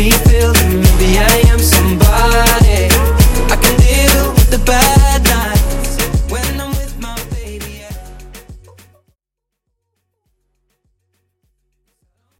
me.